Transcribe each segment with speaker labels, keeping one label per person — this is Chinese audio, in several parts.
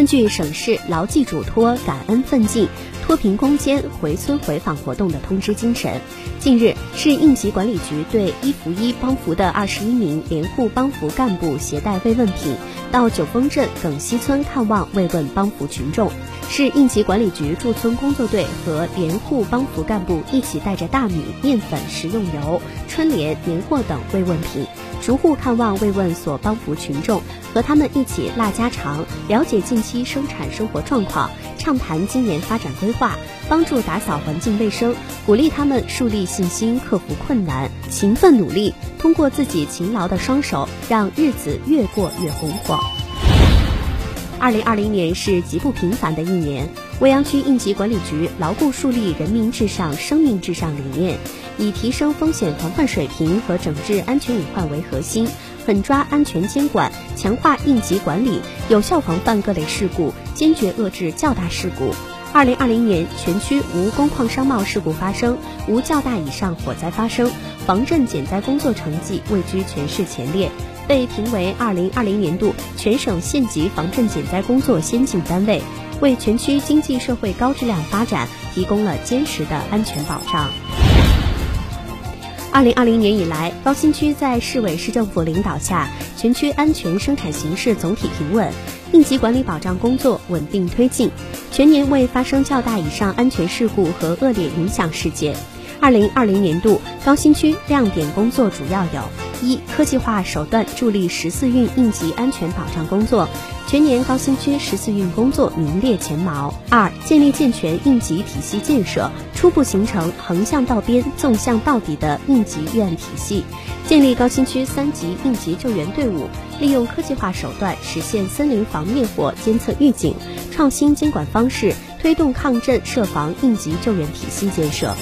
Speaker 1: 根据省市牢记嘱托、感恩奋进、脱贫攻坚、回村回访活动的通知精神，近日，市应急管理局对一扶一帮扶的二十一名联户帮扶干部携带慰问品，到九峰镇耿溪村看望慰问帮扶群众。市应急管理局驻村工作队和联户帮扶干部一起带着大米、面粉、食用油、春联、年货等慰问品，逐户看望慰问所帮扶群众，和他们一起拉家常，了解近期生产生活状况，畅谈今年发展规划，帮助打扫环境卫生，鼓励他们树立信心，克服困难，勤奋努力，通过自己勤劳的双手，让日子越过越红火。二零二零年是极不平凡的一年，未央区应急管理局牢固树立人民至上、生命至上理念，以提升风险防范水平和整治安全隐患为核心，狠抓安全监管，强化应急管理，有效防范各类事故，坚决遏制较大事故。二零二零年，全区无工矿商贸事故发生，无较大以上火灾发生，防震减灾工作成绩位居全市前列。被评为二零二零年度全省县级防震减灾工作先进单位，为全区经济社会高质量发展提供了坚实的安全保障。二零二零年以来，高新区在市委市政府领导下，全区安全生产形势总体平稳，应急管理保障工作稳定推进，全年未发生较大以上安全事故和恶劣影响事件。二零二零年度高新区亮点工作主要有。一、科技化手段助力十四运应急安全保障工作，全年高新区十四运工作名列前茅。二、建立健全应急体系建设，初步形成横向到边、纵向到底的应急预案体系，建立高新区三级应急救援队伍，利用科技化手段实现森林防灭火监测预警，创新监管方式，推动抗震设防应急救援体系建设。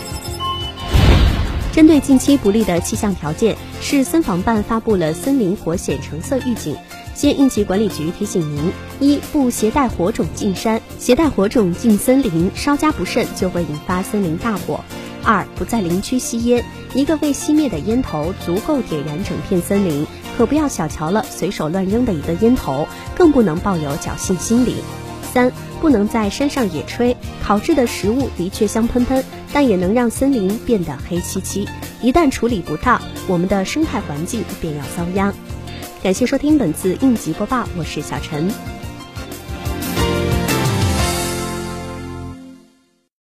Speaker 1: 针对近期不利的气象条件，市森防办发布了森林火险橙色预警。县应急管理局提醒您：一、不携带火种进山，携带火种进森林，稍加不慎就会引发森林大火；二、不在林区吸烟，一个未熄灭的烟头足够点燃整片森林，可不要小瞧了随手乱扔的一个烟头，更不能抱有侥幸心理。三、不能在山上野炊，烤制的食物的确香喷喷，但也能让森林变得黑漆漆。一旦处理不当，我们的生态环境便要遭殃。感谢收听本次应急播报，我是小陈。